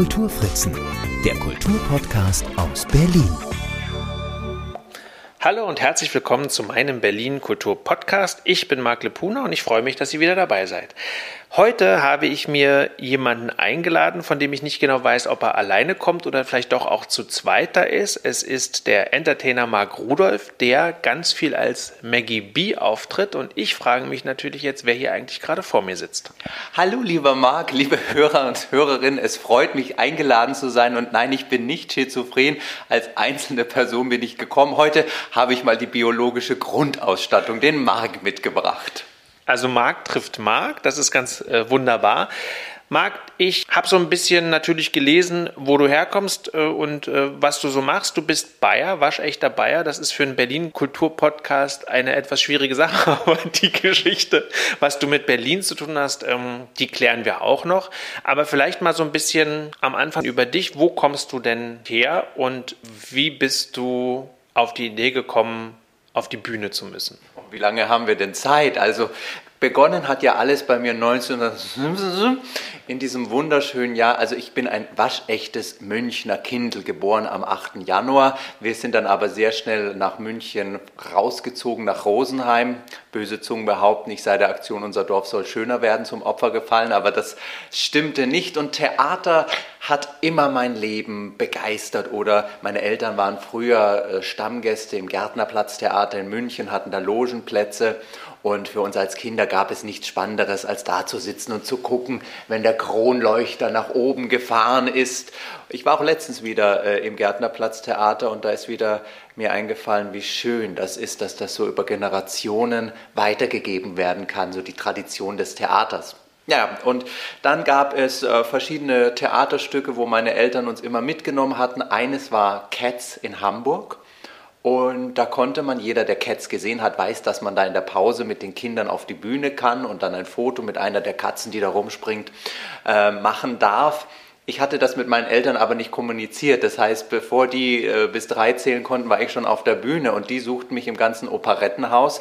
Kulturfritzen, der Kulturpodcast aus Berlin. Hallo und herzlich willkommen zu meinem Berlin Kultur Podcast. Ich bin Marc Lepuna und ich freue mich, dass ihr wieder dabei seid. Heute habe ich mir jemanden eingeladen, von dem ich nicht genau weiß, ob er alleine kommt oder vielleicht doch auch zu zweiter ist. Es ist der Entertainer Marc Rudolph, der ganz viel als Maggie B auftritt. Und ich frage mich natürlich jetzt, wer hier eigentlich gerade vor mir sitzt. Hallo, lieber Marc, liebe Hörer und Hörerinnen. Es freut mich, eingeladen zu sein. Und nein, ich bin nicht schizophren. Als einzelne Person bin ich gekommen. Heute habe ich mal die biologische Grundausstattung, den Marc, mitgebracht. Also Marc trifft Marc, das ist ganz äh, wunderbar. Marc, ich habe so ein bisschen natürlich gelesen, wo du herkommst äh, und äh, was du so machst. Du bist Bayer, waschechter Bayer. Das ist für einen Berlin-Kultur-Podcast eine etwas schwierige Sache, aber die Geschichte, was du mit Berlin zu tun hast, ähm, die klären wir auch noch. Aber vielleicht mal so ein bisschen am Anfang über dich. Wo kommst du denn her und wie bist du auf die Idee gekommen, auf die Bühne zu müssen? Wie lange haben wir denn Zeit? Also begonnen hat ja alles bei mir 19 in diesem wunderschönen Jahr. Also ich bin ein waschechtes Münchner Kindl, geboren am 8. Januar. Wir sind dann aber sehr schnell nach München rausgezogen, nach Rosenheim. Böse Zungen behaupten, ich sei der Aktion Unser Dorf soll schöner werden zum Opfer gefallen, aber das stimmte nicht. Und Theater hat immer mein Leben begeistert. Oder meine Eltern waren früher äh, Stammgäste im Gärtnerplatztheater in München, hatten da Logenplätze. Und für uns als Kinder gab es nichts Spannenderes, als da zu sitzen und zu gucken, wenn der Kronleuchter nach oben gefahren ist. Ich war auch letztens wieder äh, im Gärtnerplatztheater und da ist wieder mir eingefallen, wie schön das ist, dass das so über Generationen weitergegeben werden kann, so die Tradition des Theaters. Ja, und dann gab es äh, verschiedene Theaterstücke, wo meine Eltern uns immer mitgenommen hatten. Eines war Cats in Hamburg. Und da konnte man, jeder, der Cats gesehen hat, weiß, dass man da in der Pause mit den Kindern auf die Bühne kann und dann ein Foto mit einer der Katzen, die da rumspringt, äh, machen darf. Ich hatte das mit meinen Eltern aber nicht kommuniziert. Das heißt, bevor die äh, bis drei zählen konnten, war ich schon auf der Bühne und die suchten mich im ganzen Operettenhaus.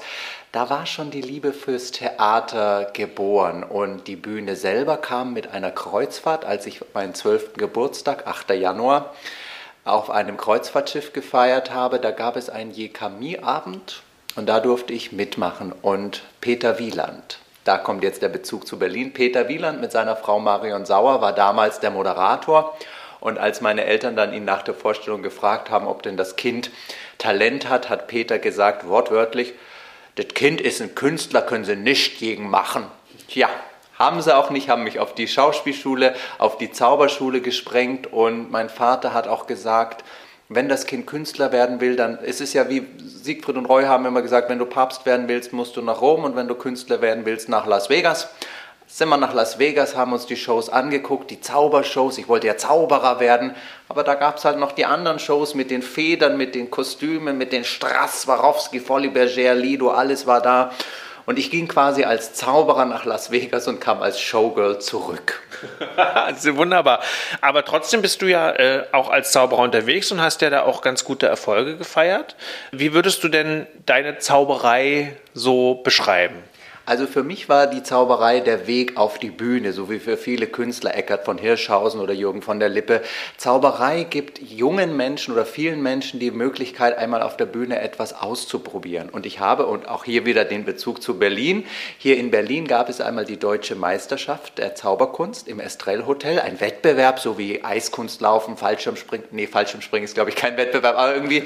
Da war schon die Liebe fürs Theater geboren und die Bühne selber kam mit einer Kreuzfahrt, als ich meinen zwölften Geburtstag, 8. Januar, auf einem Kreuzfahrtschiff gefeiert habe. Da gab es einen Jekami-Abend und da durfte ich mitmachen. Und Peter Wieland, da kommt jetzt der Bezug zu Berlin. Peter Wieland mit seiner Frau Marion Sauer war damals der Moderator. Und als meine Eltern dann ihn nach der Vorstellung gefragt haben, ob denn das Kind Talent hat, hat Peter gesagt, wortwörtlich, das Kind ist ein Künstler, können Sie nicht gegen machen. Tja, haben sie auch nicht, haben mich auf die Schauspielschule, auf die Zauberschule gesprengt und mein Vater hat auch gesagt, wenn das Kind Künstler werden will, dann ist es ja wie Siegfried und Roy haben immer gesagt, wenn du Papst werden willst, musst du nach Rom und wenn du Künstler werden willst, nach Las Vegas. Sind wir nach Las Vegas, haben uns die Shows angeguckt, die Zaubershows. Ich wollte ja Zauberer werden, aber da gab es halt noch die anderen Shows mit den Federn, mit den Kostümen, mit den Strass, Swarovski, Folly Berger, Lido, alles war da. Und ich ging quasi als Zauberer nach Las Vegas und kam als Showgirl zurück. wunderbar. Aber trotzdem bist du ja äh, auch als Zauberer unterwegs und hast ja da auch ganz gute Erfolge gefeiert. Wie würdest du denn deine Zauberei so beschreiben? Also für mich war die Zauberei der Weg auf die Bühne, so wie für viele Künstler, Eckart von Hirschhausen oder Jürgen von der Lippe. Zauberei gibt jungen Menschen oder vielen Menschen die Möglichkeit, einmal auf der Bühne etwas auszuprobieren. Und ich habe, und auch hier wieder den Bezug zu Berlin, hier in Berlin gab es einmal die Deutsche Meisterschaft der Zauberkunst im Estrell Hotel, ein Wettbewerb, so wie Eiskunstlaufen, Fallschirmspringen, nee, Fallschirmspringen ist glaube ich kein Wettbewerb, aber irgendwie,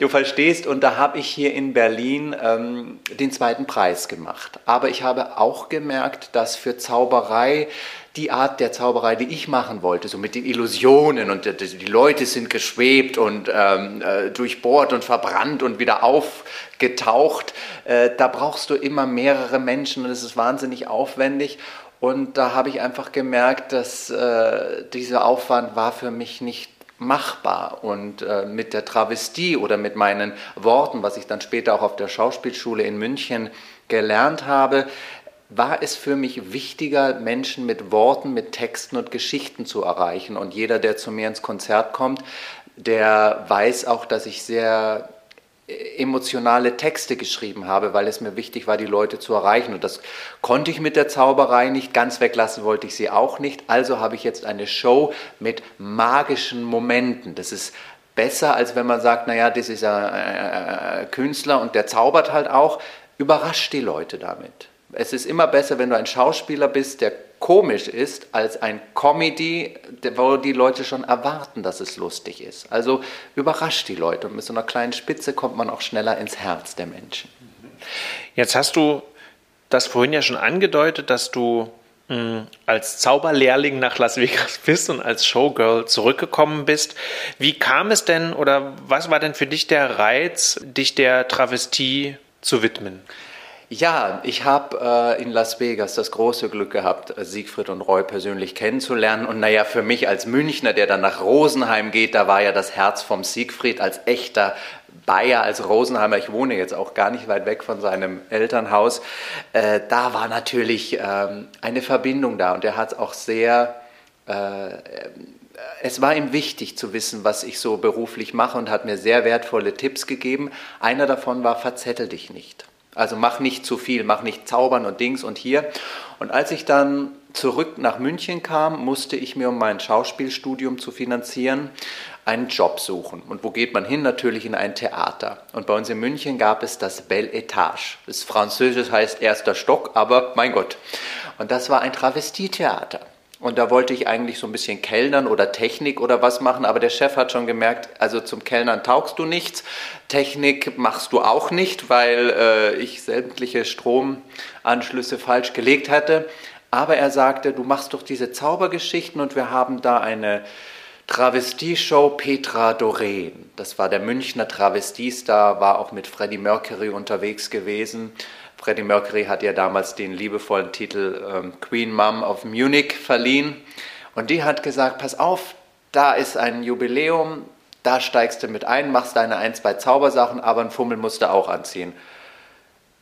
du verstehst, und da habe ich hier in Berlin ähm, den zweiten Preis gemacht aber ich habe auch gemerkt, dass für Zauberei die Art der Zauberei, die ich machen wollte, so mit den Illusionen und die Leute sind geschwebt und ähm, äh, durchbohrt und verbrannt und wieder aufgetaucht, äh, da brauchst du immer mehrere Menschen und es ist wahnsinnig aufwendig. Und da habe ich einfach gemerkt, dass äh, dieser Aufwand war für mich nicht machbar. Und äh, mit der Travestie oder mit meinen Worten, was ich dann später auch auf der Schauspielschule in München gelernt habe, war es für mich wichtiger, Menschen mit Worten, mit Texten und Geschichten zu erreichen. Und jeder, der zu mir ins Konzert kommt, der weiß auch, dass ich sehr emotionale Texte geschrieben habe, weil es mir wichtig war, die Leute zu erreichen. Und das konnte ich mit der Zauberei nicht. Ganz weglassen wollte ich sie auch nicht. Also habe ich jetzt eine Show mit magischen Momenten. Das ist besser, als wenn man sagt, naja, das ist ein Künstler und der zaubert halt auch. Überrascht die Leute damit. Es ist immer besser, wenn du ein Schauspieler bist, der komisch ist, als ein Comedy, wo die Leute schon erwarten, dass es lustig ist. Also überrascht die Leute und mit so einer kleinen Spitze kommt man auch schneller ins Herz der Menschen. Jetzt hast du das vorhin ja schon angedeutet, dass du hm, als Zauberlehrling nach Las Vegas bist und als Showgirl zurückgekommen bist. Wie kam es denn oder was war denn für dich der Reiz, dich der Travestie zu widmen? Ja, ich habe äh, in Las Vegas das große Glück gehabt, äh, Siegfried und Roy persönlich kennenzulernen. Und naja, für mich als Münchner, der dann nach Rosenheim geht, da war ja das Herz vom Siegfried als echter Bayer, als Rosenheimer. Ich wohne jetzt auch gar nicht weit weg von seinem Elternhaus. Äh, da war natürlich ähm, eine Verbindung da und er hat auch sehr äh, es war ihm wichtig zu wissen, was ich so beruflich mache und hat mir sehr wertvolle Tipps gegeben. Einer davon war, verzettel dich nicht. Also mach nicht zu viel, mach nicht zaubern und Dings und hier. Und als ich dann zurück nach München kam, musste ich mir, um mein Schauspielstudium zu finanzieren, einen Job suchen. Und wo geht man hin? Natürlich in ein Theater. Und bei uns in München gab es das Belle Etage. Das Französisch heißt erster Stock, aber mein Gott. Und das war ein Travestietheater. Und da wollte ich eigentlich so ein bisschen Kellnern oder Technik oder was machen, aber der Chef hat schon gemerkt, also zum Kellnern taugst du nichts, Technik machst du auch nicht, weil äh, ich sämtliche Stromanschlüsse falsch gelegt hatte. Aber er sagte, du machst doch diese Zaubergeschichten und wir haben da eine Travestie-Show Petra Doreen. Das war der Münchner Travestiestar, war auch mit Freddie Mercury unterwegs gewesen. Freddie Mercury hat ja damals den liebevollen Titel ähm, Queen Mom of Munich verliehen. Und die hat gesagt, pass auf, da ist ein Jubiläum, da steigst du mit ein, machst deine ein, zwei Zaubersachen, aber ein Fummel musst du auch anziehen.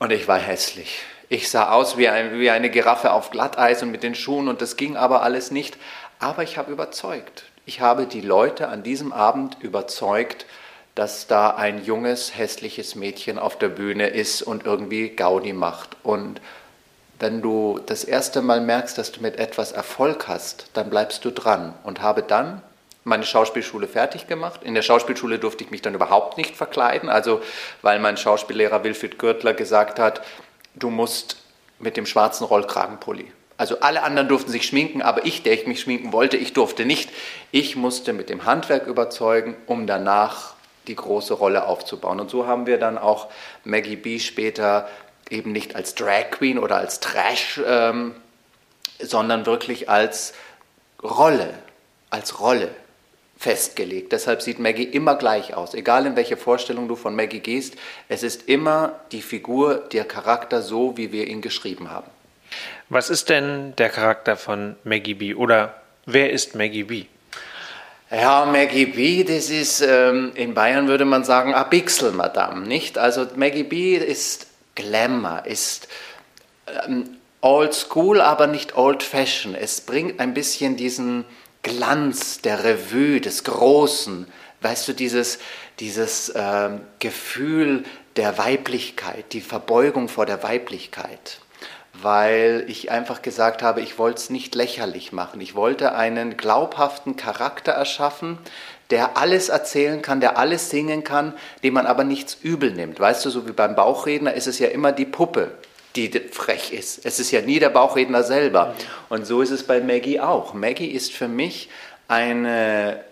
Und ich war hässlich. Ich sah aus wie, ein, wie eine Giraffe auf Glatteis und mit den Schuhen und das ging aber alles nicht. Aber ich habe überzeugt. Ich habe die Leute an diesem Abend überzeugt, dass da ein junges, hässliches Mädchen auf der Bühne ist und irgendwie Gaudi macht. Und wenn du das erste Mal merkst, dass du mit etwas Erfolg hast, dann bleibst du dran und habe dann meine Schauspielschule fertig gemacht. In der Schauspielschule durfte ich mich dann überhaupt nicht verkleiden, also weil mein Schauspiellehrer Wilfried Gürtler gesagt hat, du musst mit dem schwarzen Rollkragenpulli. Also alle anderen durften sich schminken, aber ich, der ich mich schminken wollte, ich durfte nicht. Ich musste mit dem Handwerk überzeugen, um danach die große Rolle aufzubauen. Und so haben wir dann auch Maggie B später eben nicht als Drag Queen oder als Trash, ähm, sondern wirklich als Rolle, als Rolle festgelegt. Deshalb sieht Maggie immer gleich aus. Egal in welche Vorstellung du von Maggie gehst, es ist immer die Figur, der Charakter so, wie wir ihn geschrieben haben. Was ist denn der Charakter von Maggie B oder wer ist Maggie B? Ja, Maggie B, das ist, ähm, in Bayern würde man sagen, a Bixel, Madame, nicht? Also Maggie B ist Glamour, ist ähm, old school, aber nicht old fashion. Es bringt ein bisschen diesen Glanz der Revue, des Großen, weißt du, dieses, dieses ähm, Gefühl der Weiblichkeit, die Verbeugung vor der Weiblichkeit weil ich einfach gesagt habe, ich wollte es nicht lächerlich machen. Ich wollte einen glaubhaften Charakter erschaffen, der alles erzählen kann, der alles singen kann, dem man aber nichts übel nimmt. Weißt du, so wie beim Bauchredner ist es ja immer die Puppe, die frech ist. Es ist ja nie der Bauchredner selber. Und so ist es bei Maggie auch. Maggie ist für mich eine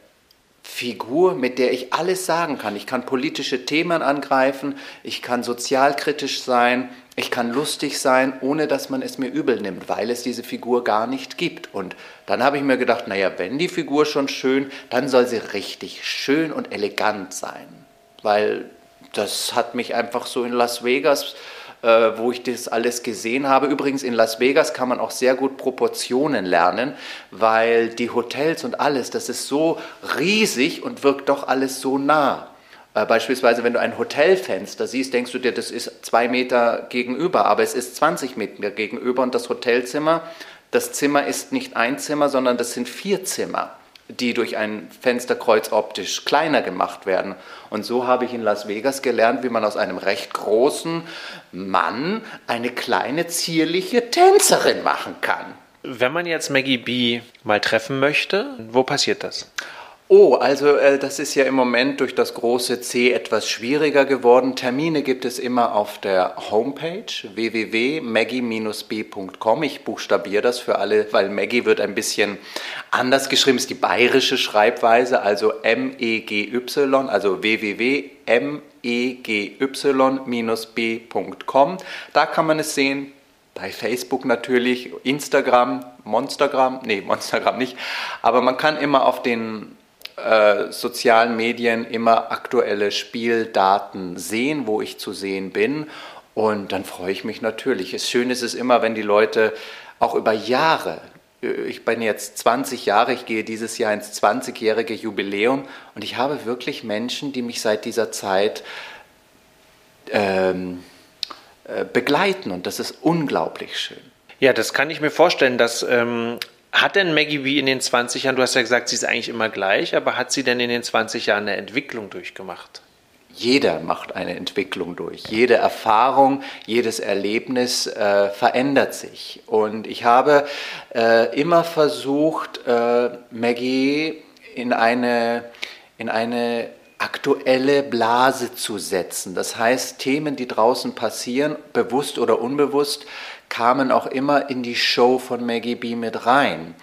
Figur, mit der ich alles sagen kann. Ich kann politische Themen angreifen, ich kann sozialkritisch sein, ich kann lustig sein, ohne dass man es mir übel nimmt, weil es diese Figur gar nicht gibt. Und dann habe ich mir gedacht, naja, wenn die Figur schon schön, dann soll sie richtig schön und elegant sein. Weil das hat mich einfach so in Las Vegas äh, wo ich das alles gesehen habe. Übrigens in Las Vegas kann man auch sehr gut Proportionen lernen, weil die Hotels und alles, das ist so riesig und wirkt doch alles so nah. Äh, beispielsweise, wenn du ein Hotelfenster siehst, denkst du dir, das ist zwei Meter gegenüber, aber es ist 20 Meter gegenüber und das Hotelzimmer, das Zimmer ist nicht ein Zimmer, sondern das sind vier Zimmer. die durch ein Fensterkreuz optisch kleiner gemacht werden. Und so habe ich in Las Vegas gelernt, wie man aus einem recht großen Mann eine kleine zierliche Tänzerin machen kann. Wenn man jetzt Maggie B mal treffen möchte, wo passiert das? Oh, also äh, das ist ja im Moment durch das große C etwas schwieriger geworden. Termine gibt es immer auf der Homepage www.maggie-b.com. Ich buchstabiere das für alle, weil Maggie wird ein bisschen anders geschrieben, ist die bayerische Schreibweise, also M-E-G-Y, also www.megyy-b.com. Da kann man es sehen, bei Facebook natürlich, Instagram, Monstergram, nee, Monstergram nicht, aber man kann immer auf den äh, sozialen Medien immer aktuelle Spieldaten sehen, wo ich zu sehen bin. Und dann freue ich mich natürlich. Es schön ist es immer, wenn die Leute auch über Jahre, äh, ich bin jetzt 20 Jahre, ich gehe dieses Jahr ins 20-jährige Jubiläum und ich habe wirklich Menschen, die mich seit dieser Zeit ähm, äh, begleiten und das ist unglaublich schön. Ja, das kann ich mir vorstellen, dass ähm, hat denn Maggie B in den 20 Jahren, du hast ja gesagt, sie ist eigentlich immer gleich, aber hat sie denn in den 20 Jahren eine Entwicklung durchgemacht? Jeder macht eine Entwicklung durch. Jede Erfahrung, jedes Erlebnis äh, verändert sich. Und ich habe äh, immer versucht, äh, Maggie in eine, in eine aktuelle Blase zu setzen. Das heißt, Themen, die draußen passieren, bewusst oder unbewusst, kamen auch immer in die Show von Maggie B mit rein.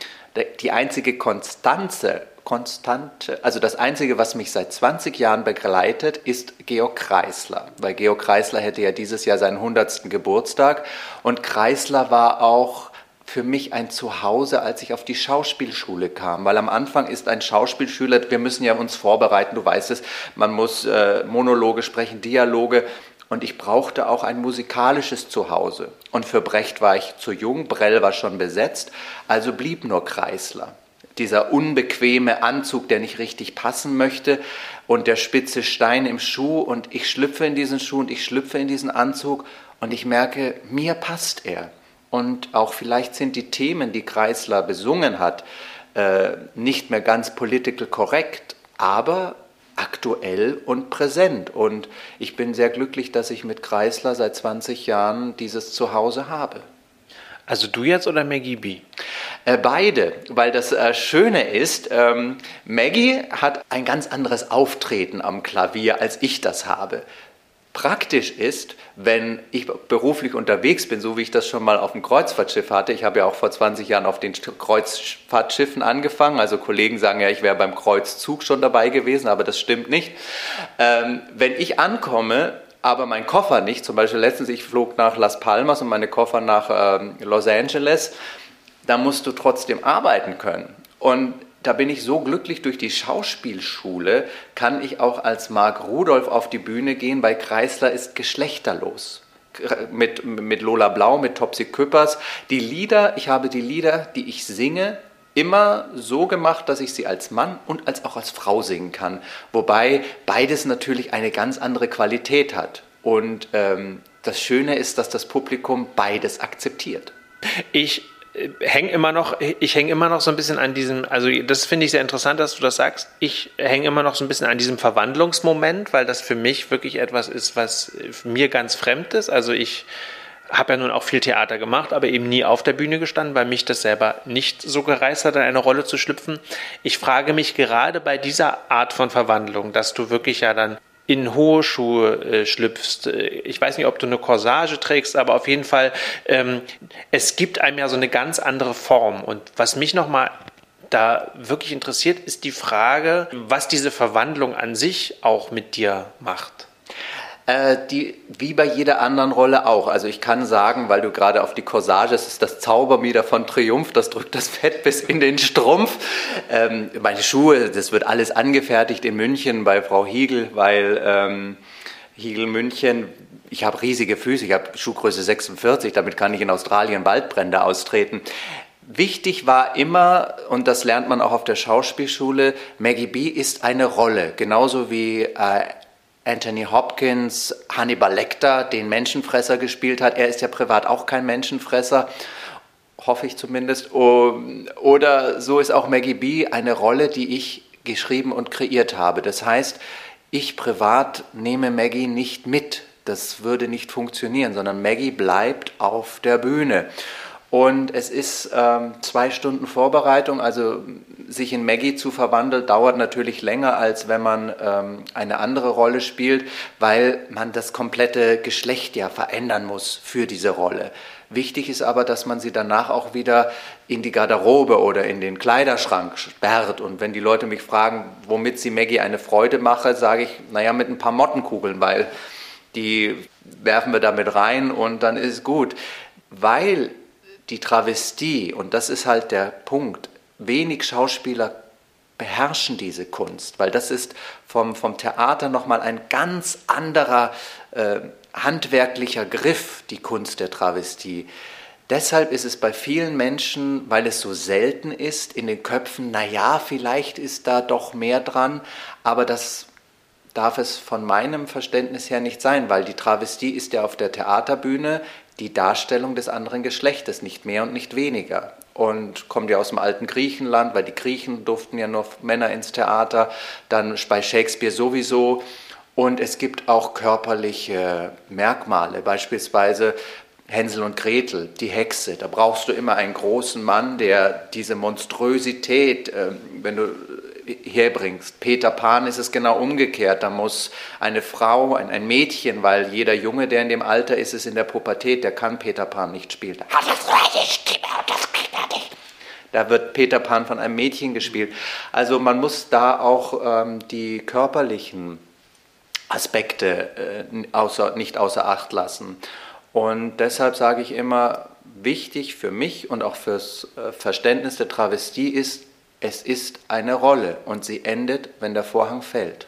Die einzige Konstanze, Konstante, also das einzige, was mich seit 20 Jahren begleitet, ist Georg Kreisler. Weil Georg Kreisler hätte ja dieses Jahr seinen 100. Geburtstag und Kreisler war auch für mich ein Zuhause, als ich auf die Schauspielschule kam. Weil am Anfang ist ein Schauspielschüler, wir müssen ja uns vorbereiten, du weißt es, man muss äh, Monologe sprechen, Dialoge. Und ich brauchte auch ein musikalisches Zuhause. Und für Brecht war ich zu jung, Brell war schon besetzt, also blieb nur Kreisler. Dieser unbequeme Anzug, der nicht richtig passen möchte und der spitze Stein im Schuh und ich schlüpfe in diesen Schuh und ich schlüpfe in diesen Anzug und ich merke, mir passt er. Und auch vielleicht sind die Themen, die Kreisler besungen hat, äh, nicht mehr ganz political korrekt, aber aktuell und präsent. Und ich bin sehr glücklich, dass ich mit Kreisler seit 20 Jahren dieses Zuhause habe. Also du jetzt oder Maggie B? Äh, beide, weil das äh, Schöne ist, ähm, Maggie hat ein ganz anderes Auftreten am Klavier, als ich das habe praktisch ist, wenn ich beruflich unterwegs bin, so wie ich das schon mal auf dem Kreuzfahrtschiff hatte. Ich habe ja auch vor 20 Jahren auf den Kreuzfahrtschiffen angefangen. Also Kollegen sagen ja, ich wäre beim Kreuzzug schon dabei gewesen, aber das stimmt nicht. Ähm, wenn ich ankomme, aber mein Koffer nicht, zum Beispiel letztens, ich flog nach Las Palmas und meine Koffer nach ähm, Los Angeles, da musst du trotzdem arbeiten können. Und da bin ich so glücklich durch die Schauspielschule, kann ich auch als Marc Rudolph auf die Bühne gehen, weil Kreisler ist geschlechterlos. Mit, mit Lola Blau, mit Topsy Küppers. Die Lieder, ich habe die Lieder, die ich singe, immer so gemacht, dass ich sie als Mann und als auch als Frau singen kann. Wobei beides natürlich eine ganz andere Qualität hat. Und ähm, das Schöne ist, dass das Publikum beides akzeptiert. Ich hänge immer noch, ich hänge immer noch so ein bisschen an diesem, also das finde ich sehr interessant, dass du das sagst. Ich hänge immer noch so ein bisschen an diesem Verwandlungsmoment, weil das für mich wirklich etwas ist, was mir ganz fremd ist. Also ich habe ja nun auch viel Theater gemacht, aber eben nie auf der Bühne gestanden, weil mich das selber nicht so gereizt hat, in eine Rolle zu schlüpfen. Ich frage mich gerade bei dieser Art von Verwandlung, dass du wirklich ja dann in hohe Schuhe äh, schlüpfst. Äh, ich weiß nicht, ob du eine Corsage trägst, aber auf jeden Fall, ähm, es gibt einem ja so eine ganz andere Form. Und was mich nochmal da wirklich interessiert, ist die Frage, was diese Verwandlung an sich auch mit dir macht. Äh, die, wie bei jeder anderen Rolle auch. Also ich kann sagen, weil du gerade auf die Corsage, es ist das Zaubermieder von Triumph, das drückt das Fett bis in den Strumpf. Ähm, meine Schuhe, das wird alles angefertigt in München bei Frau Hiegel, weil ähm, Hiegel München, ich habe riesige Füße, ich habe Schuhgröße 46, damit kann ich in Australien Waldbrände austreten. Wichtig war immer, und das lernt man auch auf der Schauspielschule, Maggie B ist eine Rolle, genauso wie äh, Anthony Hopkins, Hannibal Lecter, den Menschenfresser gespielt hat. Er ist ja privat auch kein Menschenfresser. hoffe ich zumindest. Oder so ist auch Maggie B eine Rolle, die ich geschrieben und kreiert habe. Das heißt, ich privat nehme Maggie nicht mit. Das würde nicht funktionieren, sondern Maggie bleibt auf der Bühne. Und es ist ähm, zwei Stunden Vorbereitung, also sich in Maggie zu verwandeln, dauert natürlich länger, als wenn man ähm, eine andere Rolle spielt, weil man das komplette Geschlecht ja verändern muss für diese Rolle. Wichtig ist aber, dass man sie danach auch wieder in die Garderobe oder in den Kleiderschrank sperrt. Und wenn die Leute mich fragen, womit sie Maggie eine Freude mache, sage ich, naja, mit ein paar Mottenkugeln, weil die werfen wir damit rein und dann ist es gut. Weil die Travestie, und das ist halt der Punkt, wenig Schauspieler beherrschen diese Kunst, weil das ist vom, vom Theater nochmal ein ganz anderer äh, handwerklicher Griff, die Kunst der Travestie. Deshalb ist es bei vielen Menschen, weil es so selten ist, in den Köpfen, naja, vielleicht ist da doch mehr dran, aber das darf es von meinem Verständnis her nicht sein, weil die Travestie ist ja auf der Theaterbühne die Darstellung des anderen Geschlechtes, nicht mehr und nicht weniger. Und kommt ja aus dem alten Griechenland, weil die Griechen durften ja nur Männer ins Theater, dann bei Shakespeare sowieso. Und es gibt auch körperliche Merkmale, beispielsweise Hänsel und Gretel, die Hexe. Da brauchst du immer einen großen Mann, der diese Monströsität, äh, wenn du herbringst. Peter Pan ist es genau umgekehrt. Da muss eine Frau, ein, ein, Mädchen, weil jeder Junge, der in dem Alter ist, ist in der Pubertät, der kann Peter Pan nicht spielen. Da wird Peter Pan von einem Mädchen gespielt. Also man muss da auch ähm, die körperlichen Aspekte äh, außer, nicht außer Acht lassen. Und deshalb sage ich immer, wichtig für mich und auch fürs äh, Verständnis der Travestie ist, es ist eine Rolle und sie endet, wenn der Vorhang fällt.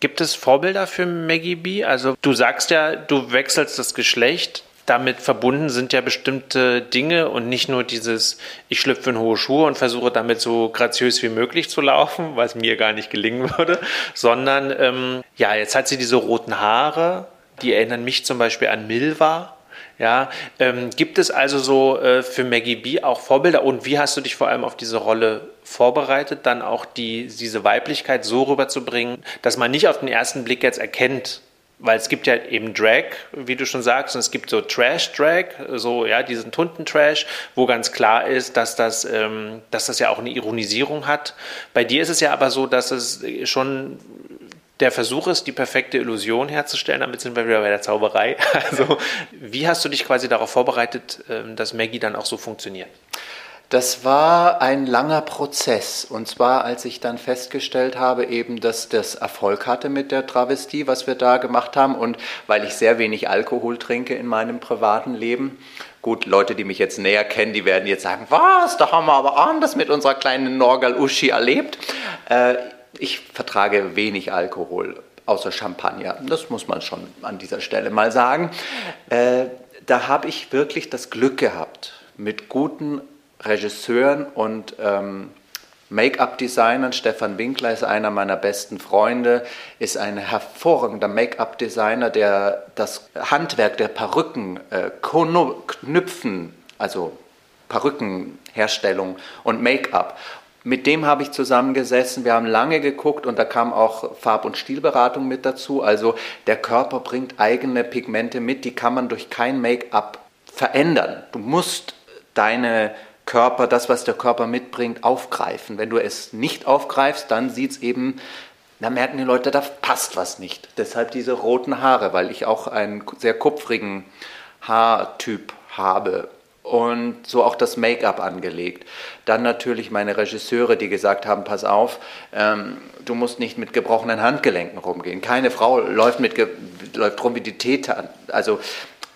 Gibt es Vorbilder für Maggie B? Also du sagst ja, du wechselst das Geschlecht. Damit verbunden sind ja bestimmte Dinge und nicht nur dieses, ich schlüpfe in hohe Schuhe und versuche damit so graziös wie möglich zu laufen, was mir gar nicht gelingen würde, sondern ähm, ja, jetzt hat sie diese roten Haare, die erinnern mich zum Beispiel an Milva ja, ähm, gibt es also so äh, für Maggie B auch Vorbilder und wie hast du dich vor allem auf diese Rolle vorbereitet, dann auch die, diese Weiblichkeit so rüberzubringen, dass man nicht auf den ersten Blick jetzt erkennt, weil es gibt ja eben Drag, wie du schon sagst, und es gibt so Trash-Drag, so ja, diesen Tunten-Trash, wo ganz klar ist, dass das, ähm, dass das ja auch eine Ironisierung hat. Bei dir ist es ja aber so, dass es schon der Versuch ist, die perfekte Illusion herzustellen. Damit sind wir wieder bei der Zauberei. Also, wie hast du dich quasi darauf vorbereitet, ähm, dass Maggie dann auch so funktioniert? Das war ein langer Prozess. Und zwar, als ich dann festgestellt habe, eben, dass das Erfolg hatte mit der Travestie, was wir da gemacht haben. Und weil ich sehr wenig Alkohol trinke in meinem privaten Leben. Gut, Leute, die mich jetzt näher kennen, die werden jetzt sagen, was, da haben wir aber anders mit unserer kleinen Norgal Uschi erlebt. Äh, ich vertrage wenig Alkohol, außer Champagner. Das muss man schon an dieser Stelle mal sagen. Äh, da habe ich wirklich das Glück gehabt, mit guten Regisseuren und ähm, Make-up-Designern. Stefan Winkler ist einer meiner besten Freunde, ist ein hervorragender Make-up-Designer, der das Handwerk der Perücken äh, knüpfen, also Perückenherstellung und Make-up mit dem habe ich zusammengesessen. Wir haben lange geguckt und da kam auch Farb- und Stilberatung mit dazu. Also der Körper bringt eigene Pigmente mit, die kann man durch kein Make-up verändern. Du musst deine Körper, das, was der Körper mitbringt, aufgreifen. Wenn du es nicht aufgreifst, dann sieht es eben, da merken die Leute, da passt was nicht. Deshalb diese roten Haare, weil ich auch einen sehr kupfrigen Haartyp habe und so auch das Make-up angelegt. Dann natürlich meine Regisseure, die gesagt haben, pass auf, ähm, du musst nicht mit gebrochenen Handgelenken rumgehen. Keine Frau läuft, mit, läuft rum wie die Täter. Also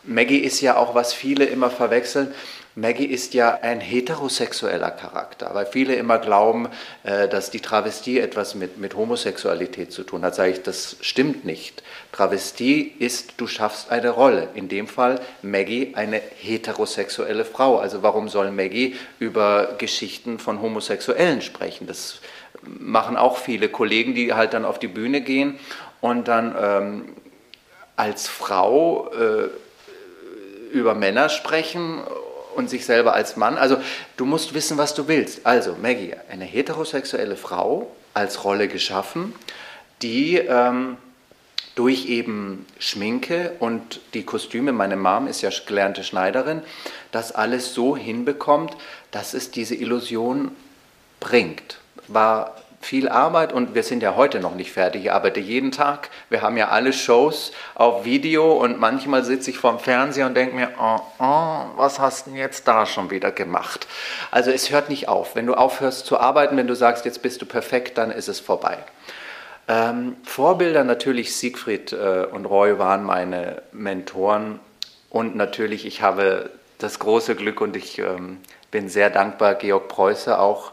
Maggie ist ja auch, was viele immer verwechseln, Maggie ist ja ein heterosexueller Charakter, weil viele immer glauben, äh, dass die Travestie etwas mit, mit Homosexualität zu tun hat. Sage ich, das stimmt nicht. Travestie ist, du schaffst eine Rolle. In dem Fall Maggie eine heterosexuelle Frau. Also warum soll Maggie über Geschichten von Homosexuellen sprechen? Das machen auch viele Kollegen, die halt dann auf die Bühne gehen und dann ähm, als Frau äh, über Männer sprechen und sich selber als Mann. Also du musst wissen, was du willst. Also Maggie, eine heterosexuelle Frau als Rolle geschaffen, die ähm, durch eben Schminke und die Kostüme, meine Mom ist ja gelernte Schneiderin, das alles so hinbekommt, dass es diese Illusion bringt. War viel Arbeit und wir sind ja heute noch nicht fertig. Ich arbeite jeden Tag. Wir haben ja alle Shows auf Video und manchmal sitze ich vorm Fernseher und denke mir, oh, oh, was hast du denn jetzt da schon wieder gemacht? Also es hört nicht auf. Wenn du aufhörst zu arbeiten, wenn du sagst, jetzt bist du perfekt, dann ist es vorbei. Ähm, Vorbilder natürlich Siegfried äh, und Roy waren meine Mentoren und natürlich ich habe das große Glück und ich ähm, bin sehr dankbar, Georg Preuße auch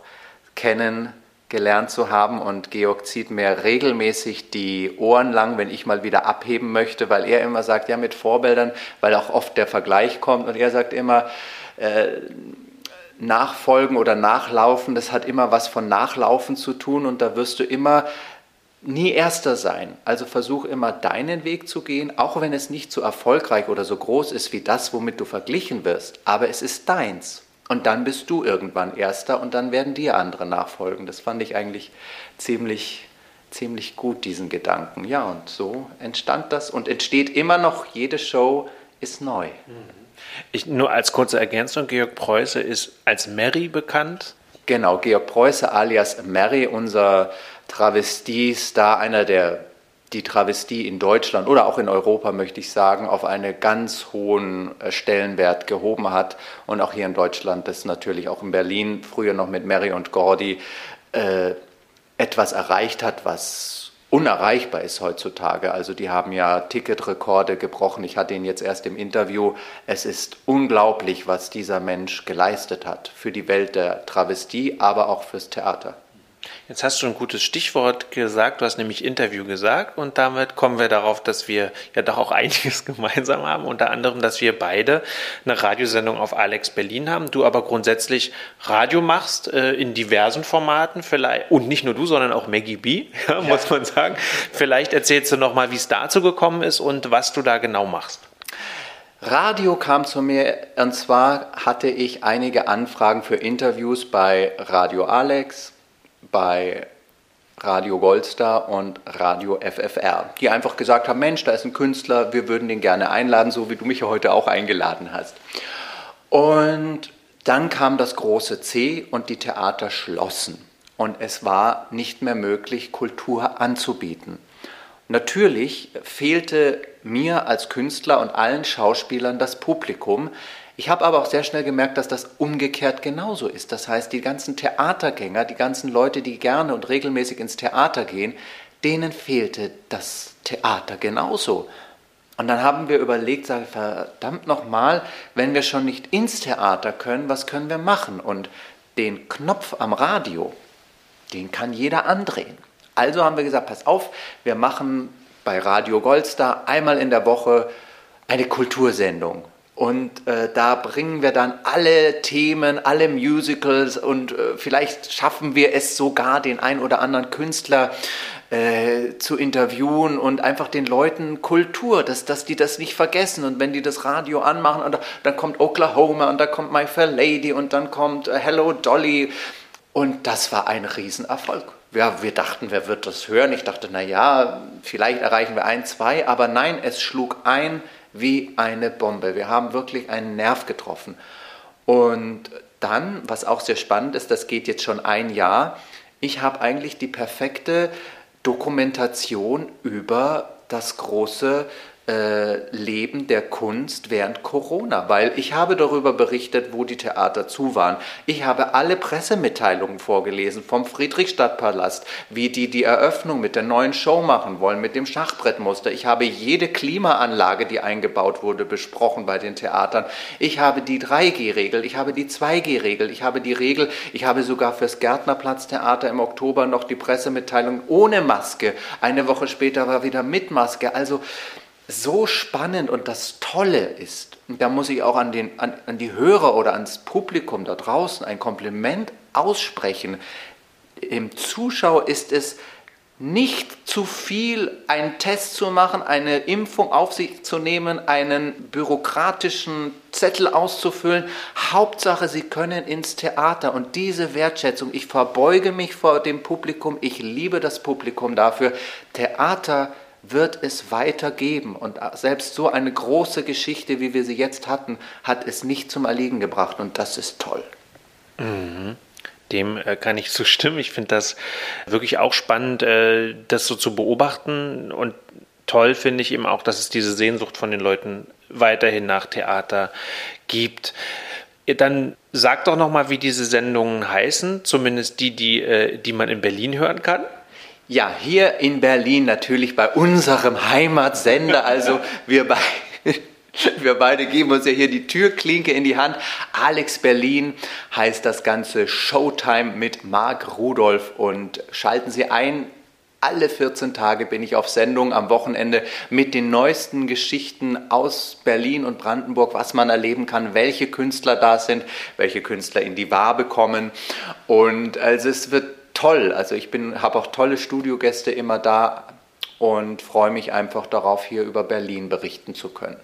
kennengelernt zu haben und Georg zieht mir regelmäßig die Ohren lang, wenn ich mal wieder abheben möchte, weil er immer sagt, ja mit Vorbildern, weil auch oft der Vergleich kommt und er sagt immer, äh, Nachfolgen oder Nachlaufen, das hat immer was von Nachlaufen zu tun und da wirst du immer nie erster sein. Also versuch immer deinen Weg zu gehen, auch wenn es nicht so erfolgreich oder so groß ist wie das, womit du verglichen wirst. Aber es ist deins. Und dann bist du irgendwann erster und dann werden dir andere nachfolgen. Das fand ich eigentlich ziemlich, ziemlich gut, diesen Gedanken. Ja, und so entstand das und entsteht immer noch, jede Show ist neu. Ich, nur als kurze Ergänzung, Georg Preuße ist als Mary bekannt. Genau, Georg Preuße alias Mary, unser Travestie-Star, einer der die Travestie in Deutschland oder auch in Europa, möchte ich sagen, auf einen ganz hohen äh, Stellenwert gehoben hat und auch hier in Deutschland, das natürlich auch in Berlin, früher noch mit Mary und Gordy, äh, etwas erreicht hat, was unerreichbar ist heutzutage. Also die haben ja Ticketrekorde gebrochen. Ich hatte ihn jetzt erst im Interview. Es ist unglaublich, was dieser Mensch geleistet hat für die Welt der Travestie, aber auch fürs Theater. Jetzt hast du ein gutes Stichwort gesagt, du hast nämlich Interview gesagt und damit kommen wir darauf, dass wir ja doch auch einiges gemeinsam haben, unter anderem, dass wir beide eine Radiosendung auf Alex Berlin haben, du aber grundsätzlich Radio machst äh, in diversen Formaten vielleicht und nicht nur du, sondern auch Maggie B, ja, muss man sagen. Vielleicht erzählst du noch mal, wie es dazu gekommen ist und was du da genau machst. Radio kam zu mir und zwar hatte ich einige Anfragen für Interviews bei Radio Alex, bei Radio Goldstar und Radio FFR, die einfach gesagt haben, Mensch, da ist ein Künstler, wir würden den gerne einladen, so wie du mich ja heute auch eingeladen hast. Und dann kam das große C und die Theater schlossen und es war nicht mehr möglich, Kultur anzubieten. Natürlich fehlte mir als Künstler und allen Schauspielern das Publikum, ich habe aber auch sehr schnell gemerkt, dass das umgekehrt genauso ist. Das heißt, die ganzen Theatergänger, die ganzen Leute, die gerne und regelmäßig ins Theater gehen, denen fehlte das Theater genauso. Und dann haben wir überlegt, sage verdammt nochmal, wenn wir schon nicht ins Theater können, was können wir machen? Und den Knopf am Radio, den kann jeder andrehen. Also haben wir gesagt, pass auf, wir machen bei Radio Goldstar einmal in der Woche eine Kultursendung. Und äh, da bringen wir dann alle Themen, alle Musicals und äh, vielleicht schaffen wir es sogar, den ein oder anderen Künstler äh, zu interviewen und einfach den Leuten Kultur, dass, dass die das nicht vergessen. Und wenn die das Radio anmachen, und dann kommt Oklahoma und da kommt My Fair Lady und dann kommt äh, Hello Dolly. Und das war ein Riesenerfolg. Ja, wir dachten, wer wird das hören? Ich dachte, na ja, vielleicht erreichen wir ein, zwei, aber nein, es schlug ein wie eine Bombe. Wir haben wirklich einen Nerv getroffen. Und dann, was auch sehr spannend ist, das geht jetzt schon ein Jahr, ich habe eigentlich die perfekte Dokumentation über das große äh, Leben der Kunst während Corona, weil ich habe darüber berichtet, wo die Theater zu waren. Ich habe alle Pressemitteilungen vorgelesen vom Friedrichstadtpalast, wie die die Eröffnung mit der neuen Show machen wollen, mit dem Schachbrettmuster. Ich habe jede Klimaanlage, die eingebaut wurde, besprochen bei den Theatern. Ich habe die 3G-Regel, ich habe die 2G-Regel, ich habe die Regel, ich habe sogar fürs Gärtnerplatztheater im Oktober noch die Pressemitteilung ohne Maske. Eine Woche später war wieder mit Maske. Also so spannend und das Tolle ist, und da muss ich auch an, den, an, an die Hörer oder ans Publikum da draußen ein Kompliment aussprechen. Im Zuschauer ist es nicht zu viel einen Test zu machen, eine Impfung auf sich zu nehmen, einen bürokratischen Zettel auszufüllen. Hauptsache, Sie können ins Theater und diese Wertschätzung, ich verbeuge mich vor dem Publikum, ich liebe das Publikum dafür. Theater wird es weitergeben und selbst so eine große Geschichte, wie wir sie jetzt hatten, hat es nicht zum Erliegen gebracht und das ist toll. Mhm. Dem äh, kann ich zustimmen. Ich finde das wirklich auch spannend, äh, das so zu beobachten. Und toll finde ich eben auch, dass es diese Sehnsucht von den Leuten weiterhin nach Theater gibt. Dann sag doch nochmal, wie diese Sendungen heißen, zumindest die, die, äh, die man in Berlin hören kann. Ja, hier in Berlin natürlich bei unserem Heimatsender. Also wir bei wir beide geben uns ja hier die Türklinke in die Hand. Alex Berlin heißt das Ganze Showtime mit Marc Rudolph und schalten Sie ein. Alle 14 Tage bin ich auf Sendung am Wochenende mit den neuesten Geschichten aus Berlin und Brandenburg, was man erleben kann, welche Künstler da sind, welche Künstler in die Wabe kommen. Und also es wird toll. Also ich habe auch tolle Studiogäste immer da und freue mich einfach darauf, hier über Berlin berichten zu können.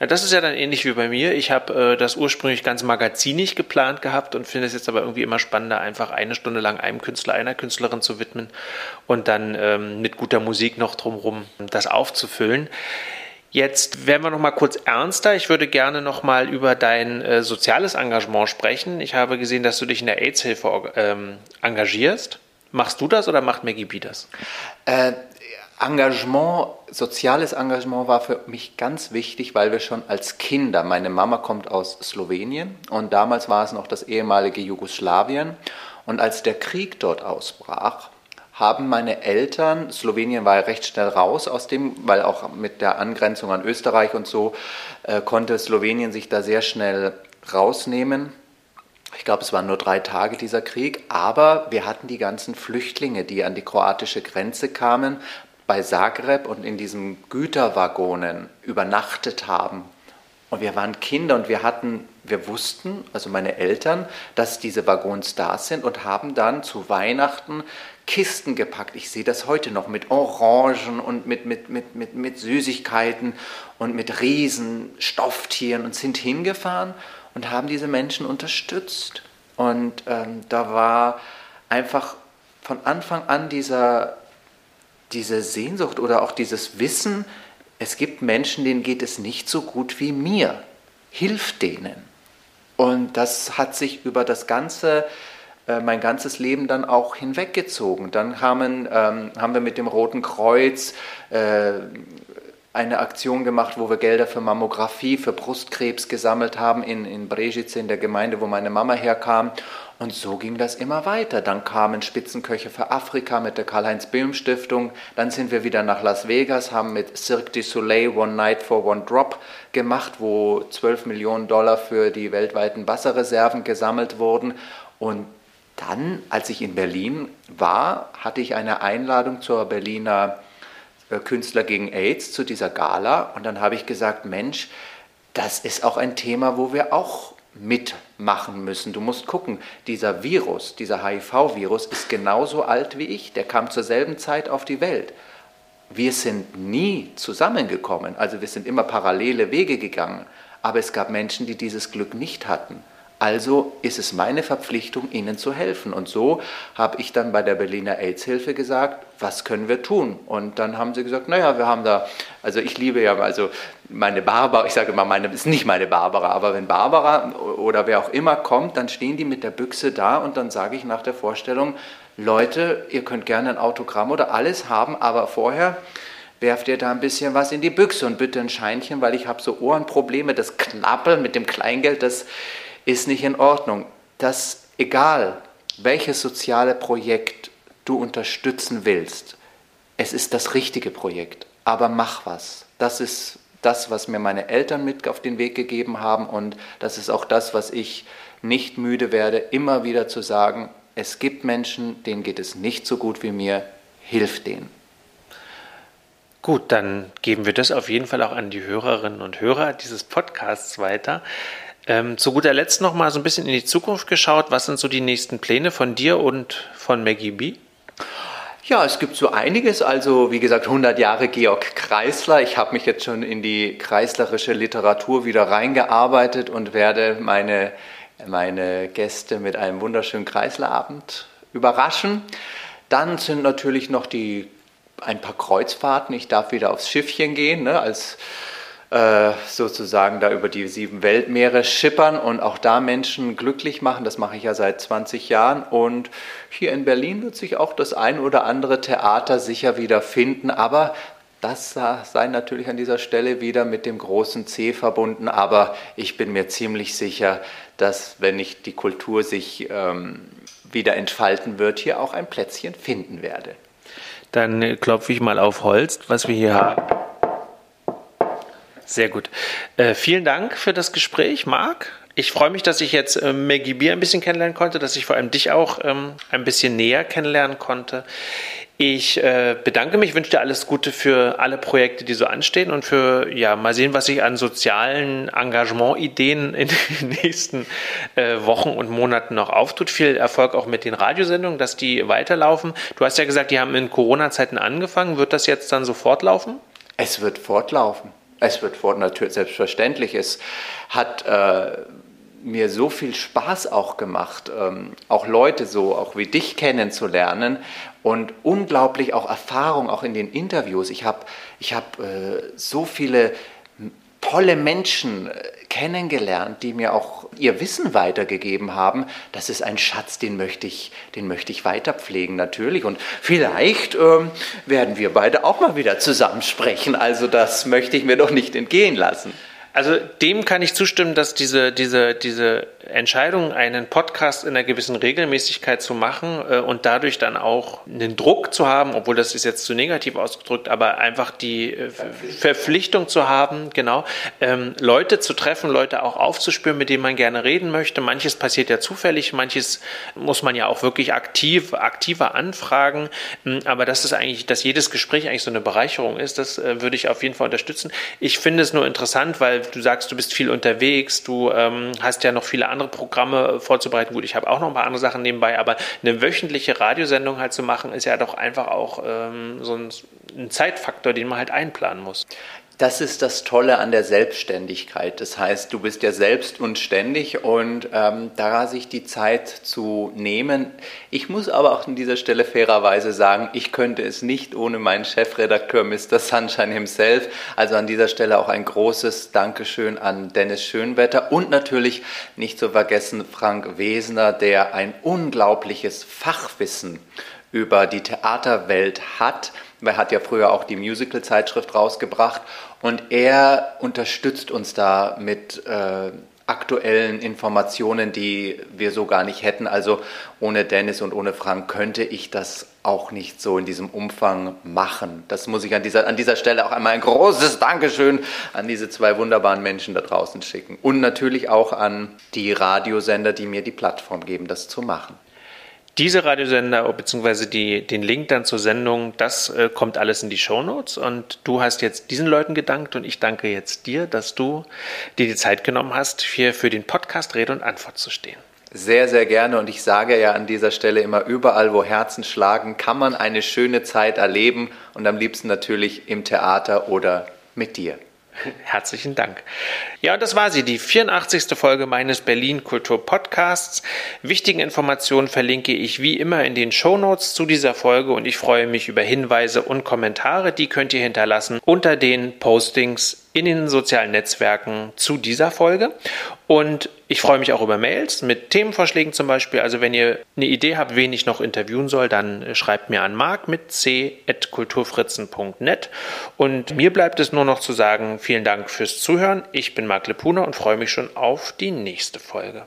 Ja, das ist ja dann ähnlich wie bei mir. Ich habe äh, das ursprünglich ganz magazinig geplant gehabt und finde es jetzt aber irgendwie immer spannender, einfach eine Stunde lang einem Künstler, einer Künstlerin zu widmen und dann ähm, mit guter Musik noch drumherum das aufzufüllen. Jetzt werden wir noch mal kurz ernster. Ich würde gerne noch mal über dein äh, soziales Engagement sprechen. Ich habe gesehen, dass du dich in der AIDS-Hilfe ähm, engagierst. Machst du das oder macht Maggie B das? Äh, Engagement, soziales Engagement war für mich ganz wichtig, weil wir schon als Kinder, meine Mama kommt aus Slowenien und damals war es noch das ehemalige Jugoslawien und als der Krieg dort ausbrach, haben meine Eltern, Slowenien war ja recht schnell raus aus dem, weil auch mit der Angrenzung an Österreich und so äh, konnte Slowenien sich da sehr schnell rausnehmen. Ich glaube, es waren nur drei Tage dieser Krieg, aber wir hatten die ganzen Flüchtlinge, die an die kroatische Grenze kamen, bei Zagreb und in diesen Güterwaggonen übernachtet haben. Und wir waren Kinder und wir hatten, wir wussten, also meine Eltern, dass diese Waggons da sind und haben dann zu Weihnachten Kisten gepackt. Ich sehe das heute noch mit Orangen und mit, mit, mit, mit, mit Süßigkeiten und mit riesen Stofftieren und sind hingefahren und haben diese Menschen unterstützt. Und ähm, da war einfach von Anfang an dieser diese Sehnsucht oder auch dieses Wissen, es gibt Menschen, denen geht es nicht so gut wie mir. Hilf denen. Und das hat sich über das ganze, äh, mein ganzes Leben dann auch hinweggezogen. Dann kamen, ähm, haben wir mit dem Roten Kreuz äh, eine Aktion gemacht, wo wir Gelder für Mammographie, für Brustkrebs gesammelt haben in, in Brežice, in der Gemeinde, wo meine Mama herkam. Und so ging das immer weiter. Dann kamen Spitzenköche für Afrika mit der Karl-Heinz-Böhm-Stiftung. Dann sind wir wieder nach Las Vegas, haben mit Cirque du Soleil One Night for One Drop gemacht, wo 12 Millionen Dollar für die weltweiten Wasserreserven gesammelt wurden. Und dann, als ich in Berlin war, hatte ich eine Einladung zur Berliner Künstler gegen AIDS zu dieser Gala. Und dann habe ich gesagt, Mensch, das ist auch ein Thema, wo wir auch mitmachen müssen. Du musst gucken, dieser Virus, dieser HIV-Virus ist genauso alt wie ich. Der kam zur selben Zeit auf die Welt. Wir sind nie zusammengekommen, also wir sind immer parallele Wege gegangen. Aber es gab Menschen, die dieses Glück nicht hatten. Also ist es meine Verpflichtung, ihnen zu helfen. Und so habe ich dann bei der Berliner AIDS-Hilfe gesagt, was können wir tun? Und dann haben sie gesagt, naja, wir haben da, also ich liebe ja, also meine Barbara, ich sage immer, meine ist nicht meine Barbara, aber wenn Barbara oder wer auch immer kommt, dann stehen die mit der Büchse da und dann sage ich nach der Vorstellung, Leute, ihr könnt gerne ein Autogramm oder alles haben, aber vorher werft ihr da ein bisschen was in die Büchse und bitte ein Scheinchen, weil ich habe so Ohrenprobleme, das Knappeln mit dem Kleingeld, das ist nicht in Ordnung. Dass egal, welches soziale Projekt du unterstützen willst, es ist das richtige Projekt, aber mach was. Das ist das, was mir meine Eltern mit auf den Weg gegeben haben und das ist auch das, was ich nicht müde werde, immer wieder zu sagen, es gibt Menschen, denen geht es nicht so gut wie mir, hilf denen. Gut, dann geben wir das auf jeden Fall auch an die Hörerinnen und Hörer dieses Podcasts weiter. Ähm, zu guter Letzt noch mal so ein bisschen in die Zukunft geschaut. Was sind so die nächsten Pläne von dir und von Maggie B? Ja, es gibt so einiges. Also wie gesagt, 100 Jahre Georg Kreisler. Ich habe mich jetzt schon in die kreislerische Literatur wieder reingearbeitet und werde meine, meine Gäste mit einem wunderschönen Kreislerabend überraschen. Dann sind natürlich noch die, ein paar Kreuzfahrten. Ich darf wieder aufs Schiffchen gehen, ne, als sozusagen da über die sieben Weltmeere schippern und auch da Menschen glücklich machen. Das mache ich ja seit 20 Jahren. Und hier in Berlin wird sich auch das ein oder andere Theater sicher wieder finden. Aber das sei natürlich an dieser Stelle wieder mit dem großen C verbunden. Aber ich bin mir ziemlich sicher, dass wenn nicht die Kultur sich ähm, wieder entfalten wird, hier auch ein Plätzchen finden werde. Dann klopfe ich mal auf Holz, was wir hier haben. Sehr gut. Äh, vielen Dank für das Gespräch, Marc. Ich freue mich, dass ich jetzt äh, Maggie Bier ein bisschen kennenlernen konnte, dass ich vor allem dich auch ähm, ein bisschen näher kennenlernen konnte. Ich äh, bedanke mich, wünsche dir alles Gute für alle Projekte, die so anstehen und für, ja, mal sehen, was sich an sozialen Engagement-Ideen in den nächsten äh, Wochen und Monaten noch auftut. Viel Erfolg auch mit den Radiosendungen, dass die weiterlaufen. Du hast ja gesagt, die haben in Corona-Zeiten angefangen. Wird das jetzt dann so fortlaufen? Es wird fortlaufen. Es wird natürlich selbstverständlich. Es hat äh, mir so viel Spaß auch gemacht, ähm, auch Leute so, auch wie dich kennenzulernen und unglaublich auch Erfahrung auch in den Interviews. Ich habe ich hab, äh, so viele tolle Menschen äh, kennengelernt, die mir auch ihr Wissen weitergegeben haben. Das ist ein Schatz, den möchte ich, den möchte ich weiterpflegen natürlich. Und vielleicht ähm, werden wir beide auch mal wieder zusammen sprechen. Also das möchte ich mir doch nicht entgehen lassen. Also dem kann ich zustimmen, dass diese, diese, diese Entscheidung, einen Podcast in einer gewissen Regelmäßigkeit zu machen äh, und dadurch dann auch einen Druck zu haben, obwohl das ist jetzt zu negativ ausgedrückt, aber einfach die äh, Verpflichtung zu haben, genau, ähm, Leute zu treffen, Leute auch aufzuspüren, mit denen man gerne reden möchte. Manches passiert ja zufällig, manches muss man ja auch wirklich aktiv, aktiver anfragen. Ähm, aber das ist eigentlich, dass jedes Gespräch eigentlich so eine Bereicherung ist, das äh, würde ich auf jeden Fall unterstützen. Ich finde es nur interessant, weil du sagst, du bist viel unterwegs, du ähm, hast ja noch viele andere Programme vorzubereiten. Gut, ich habe auch noch ein paar andere Sachen nebenbei, aber eine wöchentliche Radiosendung halt zu machen, ist ja doch einfach auch ähm, so ein, ein Zeitfaktor, den man halt einplanen muss. Das ist das Tolle an der Selbstständigkeit. Das heißt, du bist ja selbst und ständig und ähm, da sich die Zeit zu nehmen. Ich muss aber auch an dieser Stelle fairerweise sagen, ich könnte es nicht ohne meinen Chefredakteur Mr. Sunshine himself. Also an dieser Stelle auch ein großes Dankeschön an Dennis Schönwetter und natürlich nicht zu vergessen Frank Wesner, der ein unglaubliches Fachwissen über die Theaterwelt hat. Er hat ja früher auch die Musical-Zeitschrift rausgebracht und er unterstützt uns da mit äh, aktuellen Informationen, die wir so gar nicht hätten. Also ohne Dennis und ohne Frank könnte ich das auch nicht so in diesem Umfang machen. Das muss ich an dieser, an dieser Stelle auch einmal ein großes Dankeschön an diese zwei wunderbaren Menschen da draußen schicken. Und natürlich auch an die Radiosender, die mir die Plattform geben, das zu machen. Diese Radiosender bzw. Die, den Link dann zur Sendung, das äh, kommt alles in die Shownotes und du hast jetzt diesen Leuten gedankt und ich danke jetzt dir, dass du dir die Zeit genommen hast, hier für den Podcast Rede und Antwort zu stehen. Sehr, sehr gerne und ich sage ja an dieser Stelle immer, überall wo Herzen schlagen, kann man eine schöne Zeit erleben und am liebsten natürlich im Theater oder mit dir. Herzlichen Dank. Ja, und das war sie, die 84. Folge meines Berlin Kultur Podcasts. Wichtige Informationen verlinke ich wie immer in den Show Notes zu dieser Folge und ich freue mich über Hinweise und Kommentare. Die könnt ihr hinterlassen unter den Postings in den sozialen Netzwerken zu dieser Folge. Und ich freue mich auch über Mails mit Themenvorschlägen zum Beispiel. Also wenn ihr eine Idee habt, wen ich noch interviewen soll, dann schreibt mir an mark mit c.kulturfritzen.net. Und mir bleibt es nur noch zu sagen, vielen Dank fürs Zuhören. Ich bin Marc Lepuna und freue mich schon auf die nächste Folge.